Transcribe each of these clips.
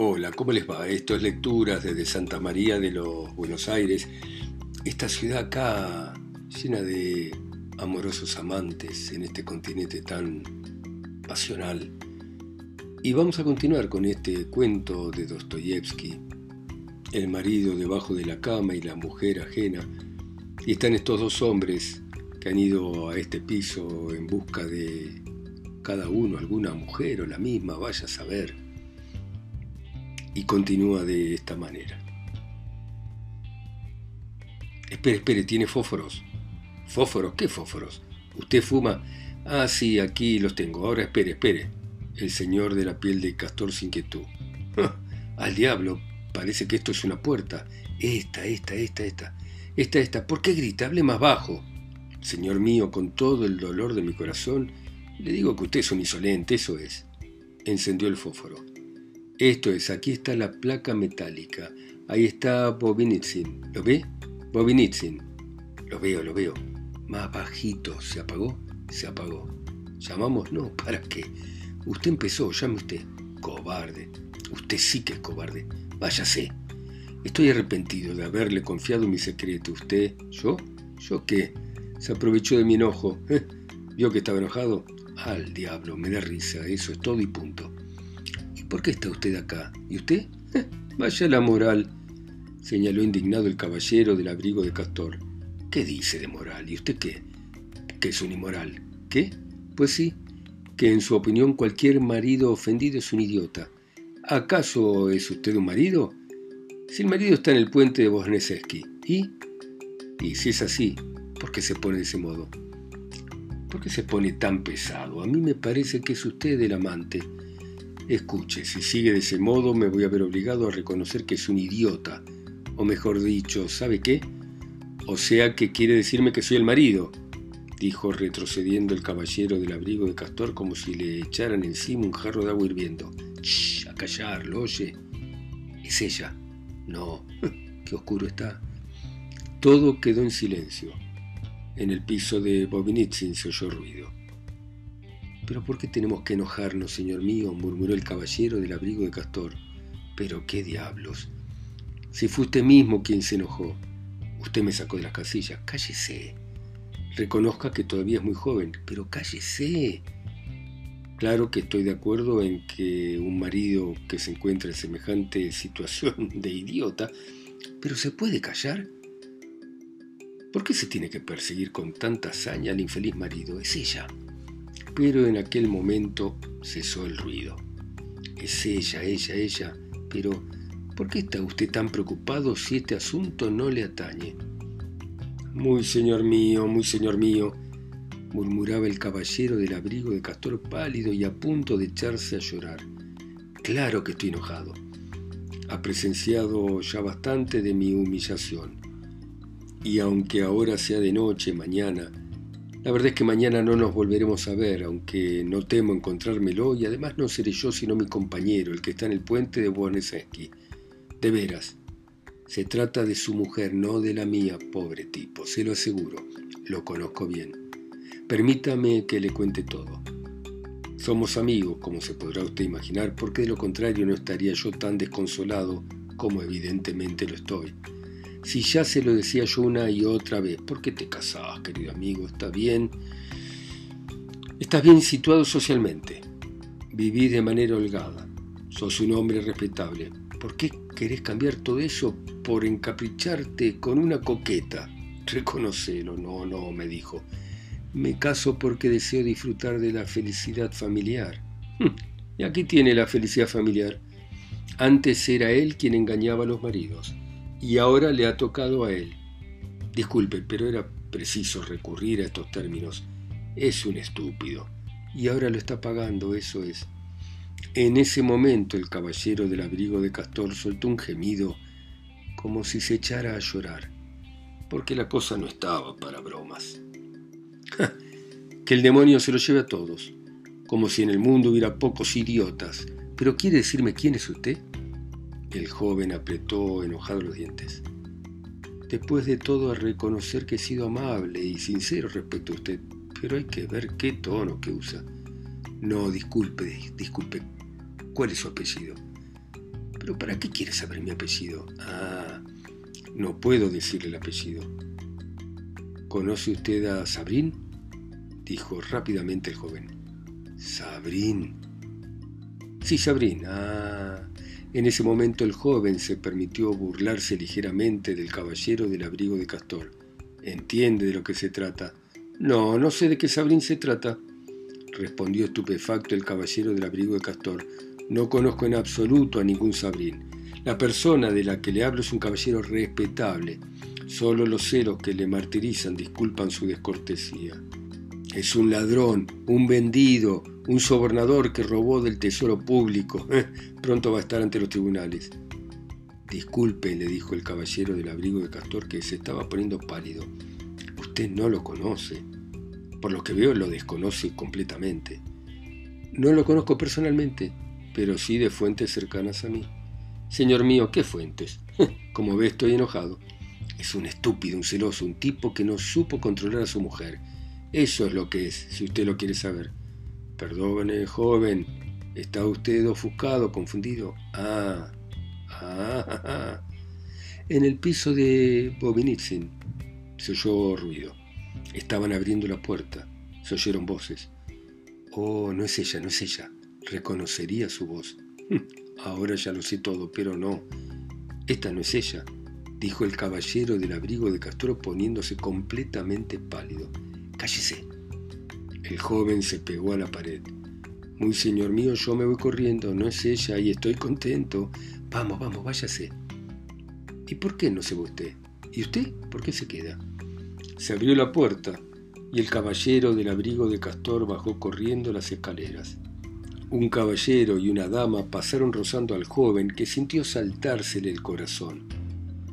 Hola, ¿cómo les va? Esto es Lecturas desde Santa María de los Buenos Aires. Esta ciudad acá llena de amorosos amantes en este continente tan pasional. Y vamos a continuar con este cuento de Dostoyevsky, el marido debajo de la cama y la mujer ajena. Y están estos dos hombres que han ido a este piso en busca de cada uno alguna mujer o la misma, vaya a saber y continúa de esta manera. Espere, espere, ¿tiene fósforos? ¿Fósforos? ¿Qué fósforos? ¿Usted fuma? Ah, sí, aquí los tengo. Ahora espere, espere. El señor de la piel de castor sin inquietud. Al diablo, parece que esto es una puerta. Esta, esta, esta, esta. Esta, esta. ¿Por qué grita? Hable más bajo. Señor mío, con todo el dolor de mi corazón, le digo que usted es un insolente, eso es. Encendió el fósforo. Esto es, aquí está la placa metálica. Ahí está Bobinitsin. ¿Lo ve? Bobinitsin. Lo veo, lo veo. Más bajito. ¿Se apagó? Se apagó. ¿Llamamos? No, ¿para qué? Usted empezó, llame usted. Cobarde. Usted sí que es cobarde. Váyase. Estoy arrepentido de haberle confiado mi secreto. ¿Usted? ¿Yo? ¿Yo qué? Se aprovechó de mi enojo. ¿Eh? ¿Vio que estaba enojado? Al diablo, me da risa. Eso es todo y punto. ¿Por qué está usted acá? ¿Y usted? Eh, vaya la moral, señaló indignado el caballero del abrigo de castor. ¿Qué dice de moral? ¿Y usted qué? ¿Que es un inmoral? ¿Qué? Pues sí, que en su opinión cualquier marido ofendido es un idiota. ¿Acaso es usted un marido? Si el marido está en el puente de Bosneseski, ¿y? Y si es así, ¿por qué se pone de ese modo? ¿Por qué se pone tan pesado? A mí me parece que es usted el amante. Escuche, si sigue de ese modo me voy a ver obligado a reconocer que es un idiota. O mejor dicho, ¿sabe qué? O sea que quiere decirme que soy el marido, dijo retrocediendo el caballero del abrigo de castor como si le echaran encima un jarro de agua hirviendo. ¡Shh! A callarlo, oye. Es ella. No, qué oscuro está. Todo quedó en silencio. En el piso de Bobinitsin se oyó ruido. Pero ¿por qué tenemos que enojarnos, señor mío? murmuró el caballero del abrigo de castor. Pero qué diablos. Si fue usted mismo quien se enojó. Usted me sacó de las casillas. Cállese. Reconozca que todavía es muy joven, pero cállese. Claro que estoy de acuerdo en que un marido que se encuentra en semejante situación de idiota, pero ¿se puede callar? ¿Por qué se tiene que perseguir con tanta hazaña al infeliz marido? Es ella pero en aquel momento cesó el ruido. Es ella, ella, ella, pero ¿por qué está usted tan preocupado si este asunto no le atañe? Muy señor mío, muy señor mío, murmuraba el caballero del abrigo de castor pálido y a punto de echarse a llorar. Claro que estoy enojado. Ha presenciado ya bastante de mi humillación. Y aunque ahora sea de noche, mañana, la verdad es que mañana no nos volveremos a ver, aunque no temo encontrármelo y además no seré yo sino mi compañero, el que está en el puente de Boneseski. De veras, se trata de su mujer, no de la mía, pobre tipo, se lo aseguro, lo conozco bien. Permítame que le cuente todo. Somos amigos, como se podrá usted imaginar, porque de lo contrario no estaría yo tan desconsolado como evidentemente lo estoy. Si ya se lo decía yo una y otra vez, ¿por qué te casás, querido amigo? Está bien. Estás bien situado socialmente. Vivís de manera holgada. Sos un hombre respetable. ¿Por qué querés cambiar todo eso por encapricharte con una coqueta? Reconocelo. No, no, me dijo. Me caso porque deseo disfrutar de la felicidad familiar. Y aquí tiene la felicidad familiar. Antes era él quien engañaba a los maridos y ahora le ha tocado a él. Disculpe, pero era preciso recurrir a estos términos. Es un estúpido. Y ahora lo está pagando, eso es. En ese momento el caballero del abrigo de castor soltó un gemido como si se echara a llorar, porque la cosa no estaba para bromas. que el demonio se lo lleve a todos, como si en el mundo hubiera pocos idiotas. Pero ¿quiere decirme quién es usted? El joven apretó enojado los dientes. Después de todo, a reconocer que he sido amable y sincero respecto a usted, pero hay que ver qué tono que usa. No, disculpe, disculpe. ¿Cuál es su apellido? ¿Pero para qué quiere saber mi apellido? Ah, no puedo decirle el apellido. ¿Conoce usted a Sabrín? dijo rápidamente el joven. ¿Sabrín? Sí, Sabrín. Ah. En ese momento el joven se permitió burlarse ligeramente del caballero del abrigo de castor. ¿Entiende de lo que se trata? No, no sé de qué Sabrín se trata, respondió estupefacto el caballero del abrigo de castor. No conozco en absoluto a ningún Sabrín. La persona de la que le hablo es un caballero respetable. Solo los celos que le martirizan disculpan su descortesía. Es un ladrón, un vendido, un sobornador que robó del tesoro público. Pronto va a estar ante los tribunales. Disculpe, le dijo el caballero del abrigo de castor que se estaba poniendo pálido. Usted no lo conoce. Por lo que veo lo desconoce completamente. No lo conozco personalmente, pero sí de fuentes cercanas a mí. Señor mío, ¿qué fuentes? Como ve, estoy enojado. Es un estúpido, un celoso, un tipo que no supo controlar a su mujer. Eso es lo que es, si usted lo quiere saber. Perdone, joven, ¿está usted ofuscado, confundido? Ah, ah, ah. En el piso de Bobinitsyn se oyó ruido. Estaban abriendo la puerta. Se oyeron voces. Oh, no es ella, no es ella. Reconocería su voz. Ahora ya lo sé todo, pero no. Esta no es ella, dijo el caballero del abrigo de Castro poniéndose completamente pálido. Cállese, el joven se pegó a la pared. Muy señor mío, yo me voy corriendo, no es ella y estoy contento. Vamos, vamos, váyase. ¿Y por qué no se va usted? ¿Y usted por qué se queda? Se abrió la puerta y el caballero del abrigo de castor bajó corriendo las escaleras. Un caballero y una dama pasaron rozando al joven que sintió saltársele el corazón.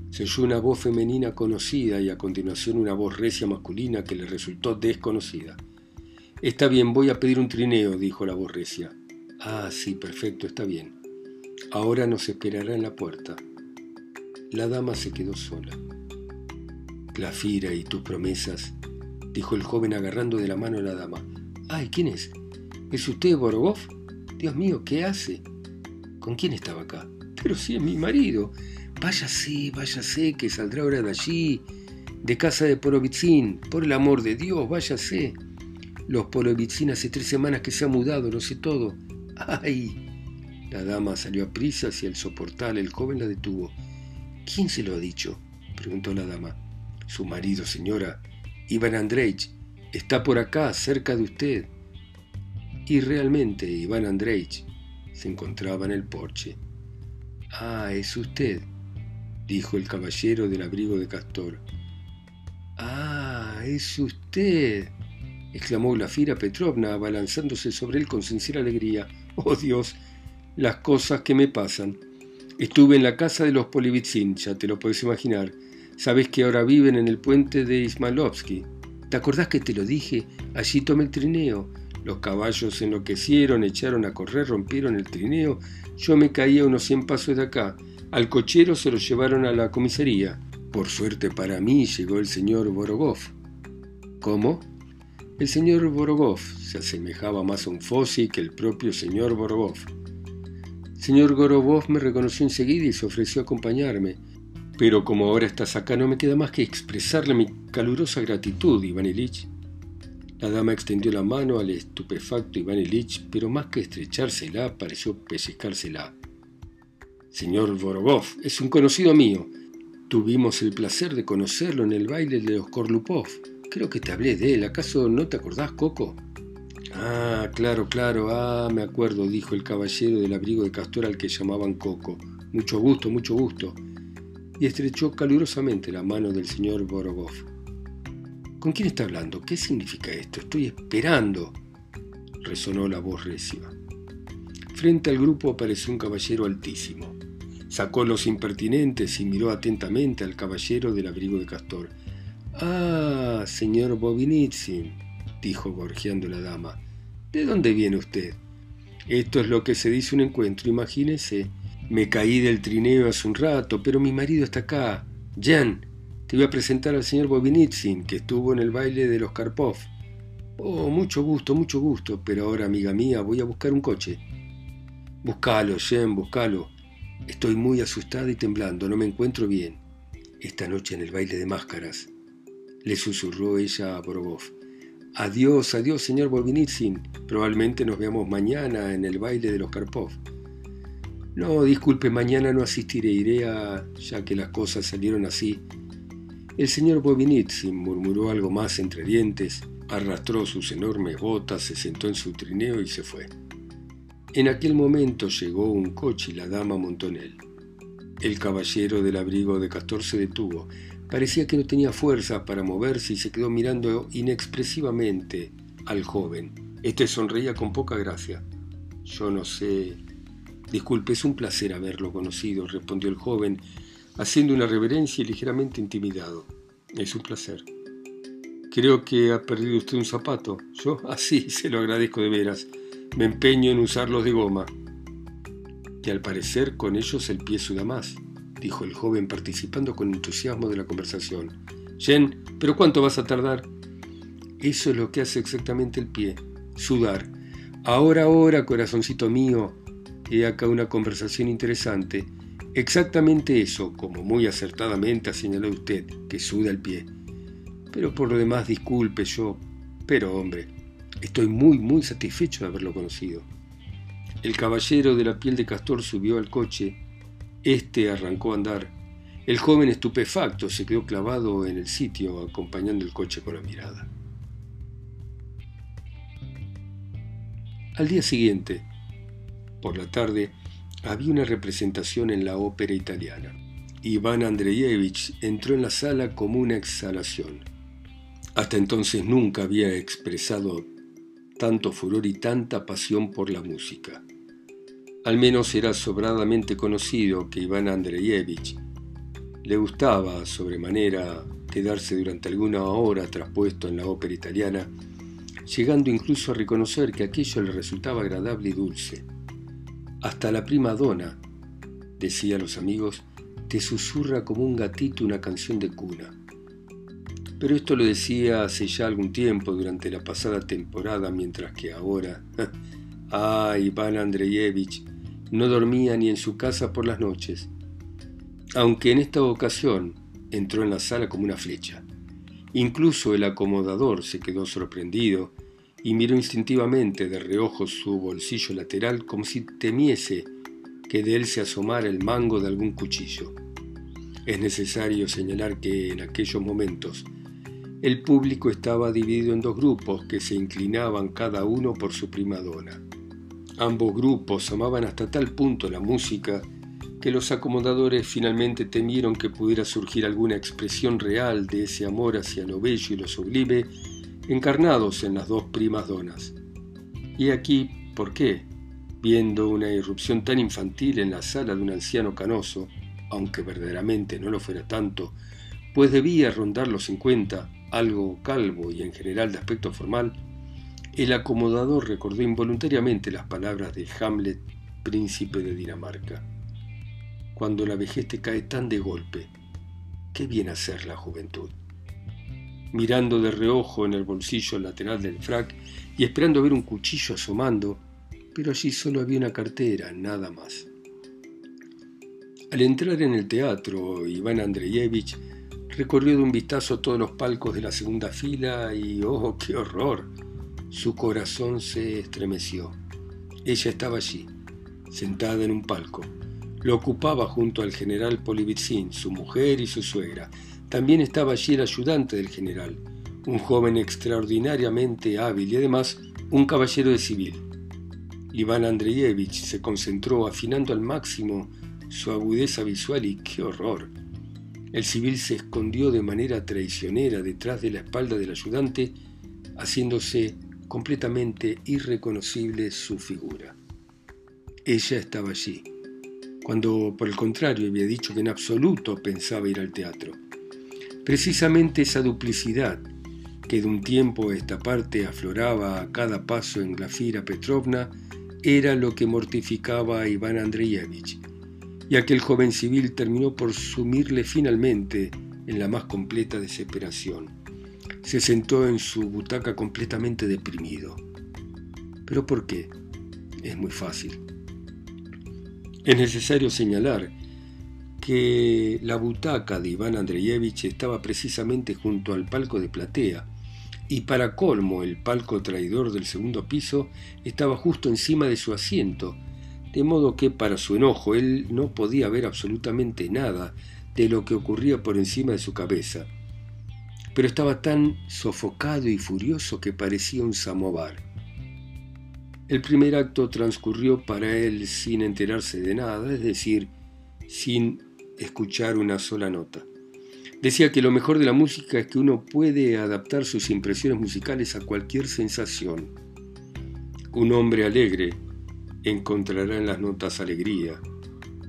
Se oyó una voz femenina conocida y a continuación una voz recia masculina que le resultó desconocida. Está bien, voy a pedir un trineo, dijo la borrecia. Ah, sí, perfecto, está bien. Ahora nos esperará en la puerta. La dama se quedó sola. Glafira y tus promesas, dijo el joven agarrando de la mano a la dama. Ay, ¿quién es? ¿Es usted Borogov? Dios mío, ¿qué hace? ¿Con quién estaba acá? Pero sí es mi marido. Váyase, váyase, que saldrá ahora de allí, de casa de Porovitsin. Por el amor de Dios, váyase. Los Polovitsin hace tres semanas que se ha mudado, lo sé todo. ¡Ay! La dama salió a prisa hacia el soportal. El joven la detuvo. ¿Quién se lo ha dicho? preguntó la dama. Su marido, señora. Iván Andreich. Está por acá, cerca de usted. Y realmente Iván Andreich se encontraba en el porche. Ah, es usted, dijo el caballero del abrigo de castor. Ah, es usted exclamó Glafira Petrovna, abalanzándose sobre él con sincera alegría. Oh Dios, las cosas que me pasan. Estuve en la casa de los Polivitsin, ya te lo puedes imaginar. Sabes que ahora viven en el puente de Ismalovsky. ¿Te acordás que te lo dije? Allí tomé el trineo. Los caballos enloquecieron, echaron a correr, rompieron el trineo. Yo me caí a unos cien pasos de acá. Al cochero se lo llevaron a la comisaría. Por suerte para mí llegó el señor Borogov. ¿Cómo? El señor Borogov se asemejaba más a un Fossi que el propio señor Borogov. señor Gorobov me reconoció enseguida y se ofreció a acompañarme, pero como ahora estás acá no me queda más que expresarle mi calurosa gratitud, Iván Ilich. La dama extendió la mano al estupefacto Iván Ilich, pero más que estrechársela, pareció pellizcársela. Señor Borogov, es un conocido mío. Tuvimos el placer de conocerlo en el baile de los Korlupov. Creo que te hablé de él. ¿Acaso no te acordás, Coco? Ah, claro, claro. Ah, me acuerdo, dijo el caballero del abrigo de castor al que llamaban Coco. Mucho gusto, mucho gusto. Y estrechó calurosamente la mano del señor Borogov. ¿Con quién está hablando? ¿Qué significa esto? Estoy esperando. Resonó la voz recia. Frente al grupo apareció un caballero altísimo. Sacó los impertinentes y miró atentamente al caballero del abrigo de castor. Ah, señor Bobinitsyn, dijo gorjeando la dama. ¿De dónde viene usted? Esto es lo que se dice un encuentro, imagínese. Me caí del trineo hace un rato, pero mi marido está acá. Jan, te voy a presentar al señor Bobinitsyn, que estuvo en el baile de los Karpov. Oh, mucho gusto, mucho gusto, pero ahora, amiga mía, voy a buscar un coche. Buscalo, Jen, buscalo. Estoy muy asustada y temblando, no me encuentro bien. Esta noche en el baile de máscaras, le susurró ella a Borogov. Adiós, adiós, señor Volvinitsin. Probablemente nos veamos mañana en el baile de los Karpov. No, disculpe, mañana no asistiré, iré ya que las cosas salieron así. El señor Bobinitsin murmuró algo más entre dientes, arrastró sus enormes botas, se sentó en su trineo y se fue. En aquel momento llegó un coche y la dama montó en él. El caballero del abrigo de castor se detuvo, Parecía que no tenía fuerza para moverse y se quedó mirando inexpresivamente al joven. Este sonreía con poca gracia. Yo no sé. Disculpe, es un placer haberlo conocido, respondió el joven, haciendo una reverencia y ligeramente intimidado. Es un placer. Creo que ha perdido usted un zapato. Yo, así, se lo agradezco de veras. Me empeño en usarlos de goma. Que al parecer con ellos el pie suda más dijo el joven participando con entusiasmo de la conversación. Jen, ¿pero cuánto vas a tardar? Eso es lo que hace exactamente el pie, sudar. Ahora, ahora, corazoncito mío, he acá una conversación interesante. Exactamente eso, como muy acertadamente ha señalado usted, que suda el pie. Pero por lo demás, disculpe yo, pero hombre, estoy muy, muy satisfecho de haberlo conocido. El caballero de la piel de castor subió al coche este arrancó a andar. El joven estupefacto se quedó clavado en el sitio acompañando el coche con la mirada. Al día siguiente, por la tarde, había una representación en la ópera italiana. Iván Andreyevich entró en la sala como una exhalación. Hasta entonces nunca había expresado tanto furor y tanta pasión por la música. Al menos era sobradamente conocido que Iván Andreyevich le gustaba sobremanera quedarse durante alguna hora traspuesto en la ópera italiana, llegando incluso a reconocer que aquello le resultaba agradable y dulce. Hasta la prima donna, decía a los amigos, te susurra como un gatito una canción de cuna. Pero esto lo decía hace ya algún tiempo durante la pasada temporada, mientras que ahora, ah, Iván Andreyevich, no dormía ni en su casa por las noches, aunque en esta ocasión entró en la sala como una flecha. Incluso el acomodador se quedó sorprendido y miró instintivamente de reojo su bolsillo lateral como si temiese que de él se asomara el mango de algún cuchillo. Es necesario señalar que en aquellos momentos el público estaba dividido en dos grupos que se inclinaban cada uno por su prima donna. Ambos grupos amaban hasta tal punto la música que los acomodadores finalmente temieron que pudiera surgir alguna expresión real de ese amor hacia lo bello y lo sublime encarnados en las dos primas donas. Y aquí, ¿por qué? Viendo una irrupción tan infantil en la sala de un anciano canoso, aunque verdaderamente no lo fuera tanto, pues debía rondar los cincuenta, algo calvo y en general de aspecto formal, el acomodador recordó involuntariamente las palabras de Hamlet, príncipe de Dinamarca. Cuando la vejez te cae tan de golpe, qué viene a ser la juventud. Mirando de reojo en el bolsillo lateral del frac y esperando ver un cuchillo asomando, pero allí solo había una cartera, nada más. Al entrar en el teatro, Iván Andreyevich recorrió de un vistazo todos los palcos de la segunda fila y ¡oh, qué horror! Su corazón se estremeció. Ella estaba allí, sentada en un palco. Lo ocupaba junto al general Polivitsin, su mujer y su suegra. También estaba allí el ayudante del general, un joven extraordinariamente hábil y además un caballero de civil. Iván Andreyevich se concentró afinando al máximo su agudeza visual y qué horror. El civil se escondió de manera traicionera detrás de la espalda del ayudante, haciéndose completamente irreconocible su figura. Ella estaba allí, cuando por el contrario había dicho que en absoluto pensaba ir al teatro. Precisamente esa duplicidad que de un tiempo a esta parte afloraba a cada paso en Glafira Petrovna era lo que mortificaba a Iván Andreyevich, y aquel joven civil terminó por sumirle finalmente en la más completa desesperación se sentó en su butaca completamente deprimido. ¿Pero por qué? Es muy fácil. Es necesario señalar que la butaca de Iván Andreyevich estaba precisamente junto al palco de platea, y para colmo el palco traidor del segundo piso estaba justo encima de su asiento, de modo que para su enojo él no podía ver absolutamente nada de lo que ocurría por encima de su cabeza. Pero estaba tan sofocado y furioso que parecía un samovar. El primer acto transcurrió para él sin enterarse de nada, es decir, sin escuchar una sola nota. Decía que lo mejor de la música es que uno puede adaptar sus impresiones musicales a cualquier sensación. Un hombre alegre encontrará en las notas alegría,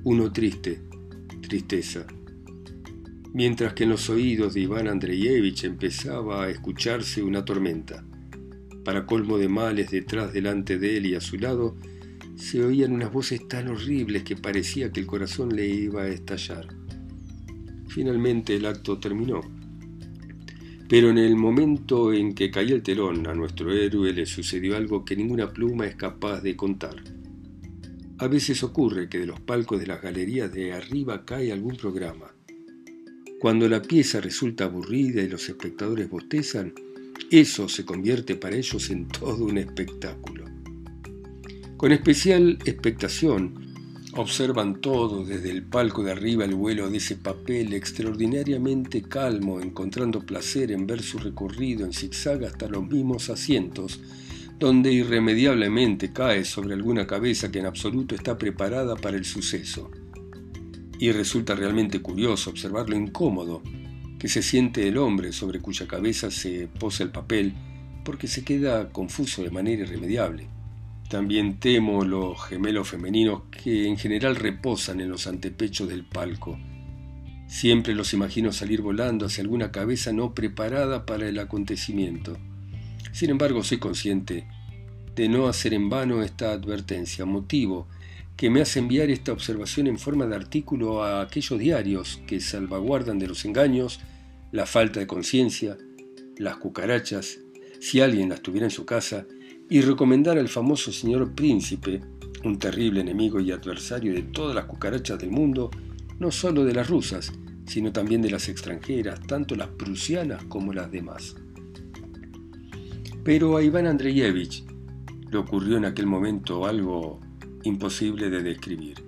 uno triste, tristeza. Mientras que en los oídos de Iván Andreyevich empezaba a escucharse una tormenta. Para colmo de males, detrás delante de él y a su lado, se oían unas voces tan horribles que parecía que el corazón le iba a estallar. Finalmente el acto terminó. Pero en el momento en que caía el telón, a nuestro héroe le sucedió algo que ninguna pluma es capaz de contar. A veces ocurre que de los palcos de las galerías de arriba cae algún programa. Cuando la pieza resulta aburrida y los espectadores bostezan, eso se convierte para ellos en todo un espectáculo. Con especial expectación, Observan todo desde el palco de arriba el vuelo de ese papel extraordinariamente calmo, encontrando placer en ver su recorrido en zigzag hasta los mismos asientos, donde irremediablemente cae sobre alguna cabeza que en absoluto está preparada para el suceso. Y resulta realmente curioso observar lo incómodo que se siente el hombre sobre cuya cabeza se posa el papel, porque se queda confuso de manera irremediable. También temo los gemelos femeninos que en general reposan en los antepechos del palco. Siempre los imagino salir volando hacia alguna cabeza no preparada para el acontecimiento. Sin embargo, soy consciente de no hacer en vano esta advertencia, motivo que me hace enviar esta observación en forma de artículo a aquellos diarios que salvaguardan de los engaños, la falta de conciencia, las cucarachas, si alguien las tuviera en su casa, y recomendar al famoso señor príncipe, un terrible enemigo y adversario de todas las cucarachas del mundo, no solo de las rusas, sino también de las extranjeras, tanto las prusianas como las demás. Pero a Iván Andreyevich le ocurrió en aquel momento algo imposible de describir.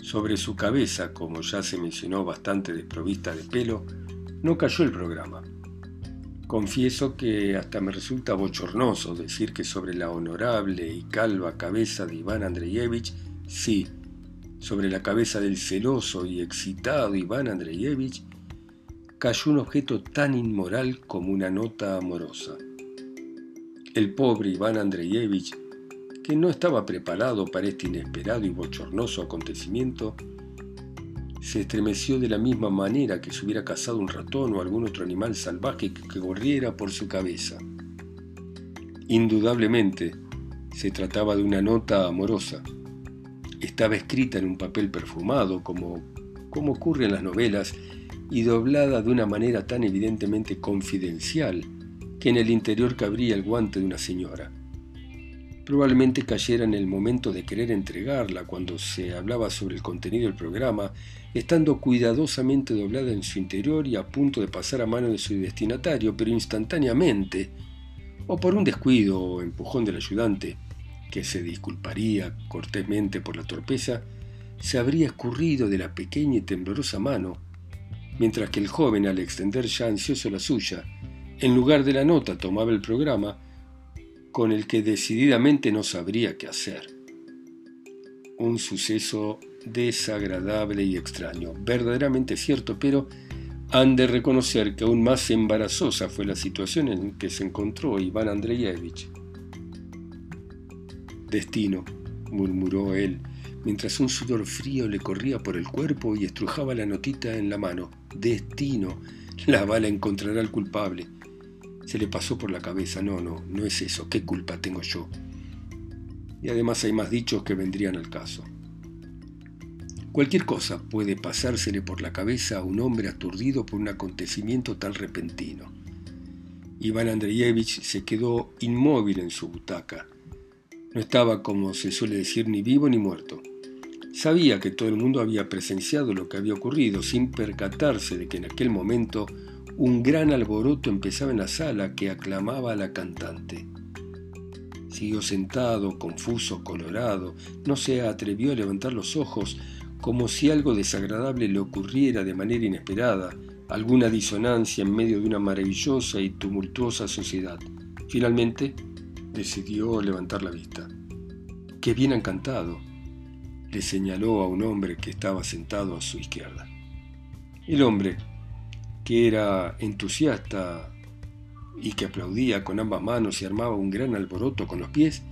Sobre su cabeza, como ya se mencionó bastante desprovista de pelo, no cayó el programa. Confieso que hasta me resulta bochornoso decir que sobre la honorable y calva cabeza de Iván Andreyevich, sí, sobre la cabeza del celoso y excitado Iván Andreyevich, cayó un objeto tan inmoral como una nota amorosa. El pobre Iván Andreyevich, que no estaba preparado para este inesperado y bochornoso acontecimiento, se estremeció de la misma manera que si hubiera cazado un ratón o algún otro animal salvaje que corriera por su cabeza. Indudablemente, se trataba de una nota amorosa. Estaba escrita en un papel perfumado, como, como ocurre en las novelas, y doblada de una manera tan evidentemente confidencial que en el interior cabría el guante de una señora. Probablemente cayera en el momento de querer entregarla cuando se hablaba sobre el contenido del programa estando cuidadosamente doblada en su interior y a punto de pasar a mano de su destinatario, pero instantáneamente, o por un descuido o empujón del ayudante, que se disculparía cortésmente por la torpeza, se habría escurrido de la pequeña y temblorosa mano, mientras que el joven, al extender ya ansioso la suya, en lugar de la nota tomaba el programa, con el que decididamente no sabría qué hacer. Un suceso desagradable y extraño, verdaderamente cierto, pero han de reconocer que aún más embarazosa fue la situación en que se encontró Iván Andreyevich. Destino, murmuró él, mientras un sudor frío le corría por el cuerpo y estrujaba la notita en la mano. Destino, la bala encontrará al culpable. Se le pasó por la cabeza, no, no, no es eso, ¿qué culpa tengo yo? Y además hay más dichos que vendrían al caso. Cualquier cosa puede pasársele por la cabeza a un hombre aturdido por un acontecimiento tan repentino. Iván Andreyevich se quedó inmóvil en su butaca. No estaba, como se suele decir, ni vivo ni muerto. Sabía que todo el mundo había presenciado lo que había ocurrido, sin percatarse de que en aquel momento un gran alboroto empezaba en la sala que aclamaba a la cantante. Siguió sentado, confuso, colorado, no se atrevió a levantar los ojos como si algo desagradable le ocurriera de manera inesperada, alguna disonancia en medio de una maravillosa y tumultuosa sociedad. Finalmente, decidió levantar la vista. ¡Qué bien han cantado! le señaló a un hombre que estaba sentado a su izquierda. El hombre, que era entusiasta y que aplaudía con ambas manos y armaba un gran alboroto con los pies,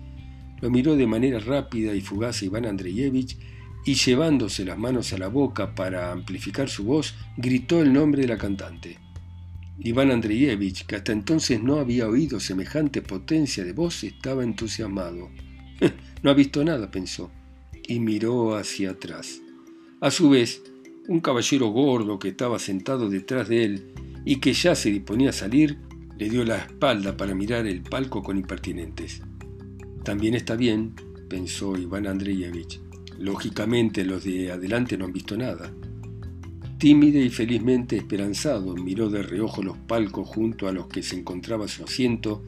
lo miró de manera rápida y fugaz a Iván Andreyevich y llevándose las manos a la boca para amplificar su voz, gritó el nombre de la cantante. Iván Andreyevich, que hasta entonces no había oído semejante potencia de voz, estaba entusiasmado. no ha visto nada, pensó, y miró hacia atrás. A su vez, un caballero gordo que estaba sentado detrás de él y que ya se disponía a salir, le dio la espalda para mirar el palco con impertinentes. También está bien, pensó Iván Andreyevich. Lógicamente los de adelante no han visto nada. Tímide y felizmente esperanzado, miró de reojo los palcos junto a los que se encontraba su asiento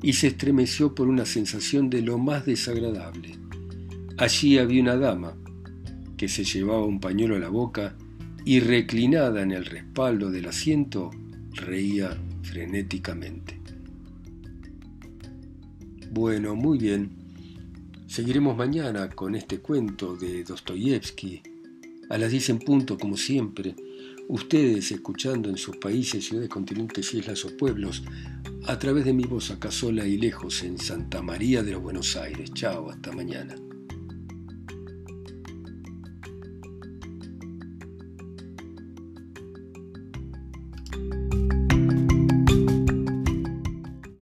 y se estremeció por una sensación de lo más desagradable. Allí había una dama, que se llevaba un pañuelo a la boca y reclinada en el respaldo del asiento, reía frenéticamente. Bueno, muy bien. Seguiremos mañana con este cuento de Dostoyevsky. A las 10 en punto, como siempre. Ustedes escuchando en sus países, ciudades, continentes, islas o pueblos, a través de mi voz acá sola y lejos en Santa María de los Buenos Aires. Chao, hasta mañana.